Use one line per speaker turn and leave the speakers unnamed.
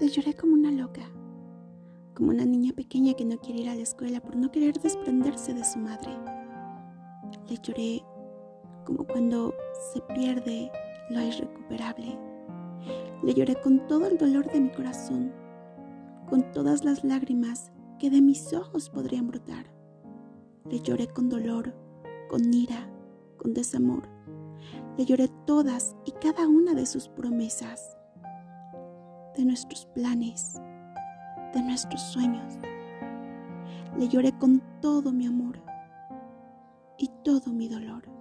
Le lloré como una loca, como una niña pequeña que no quiere ir a la escuela por no querer desprenderse de su madre. Le lloré como cuando se pierde lo irrecuperable. Le lloré con todo el dolor de mi corazón, con todas las lágrimas que de mis ojos podrían brotar. Le lloré con dolor, con ira, con desamor. Le lloré todas y cada una de sus promesas, de nuestros planes, de nuestros sueños. Le lloré con todo mi amor y todo mi dolor.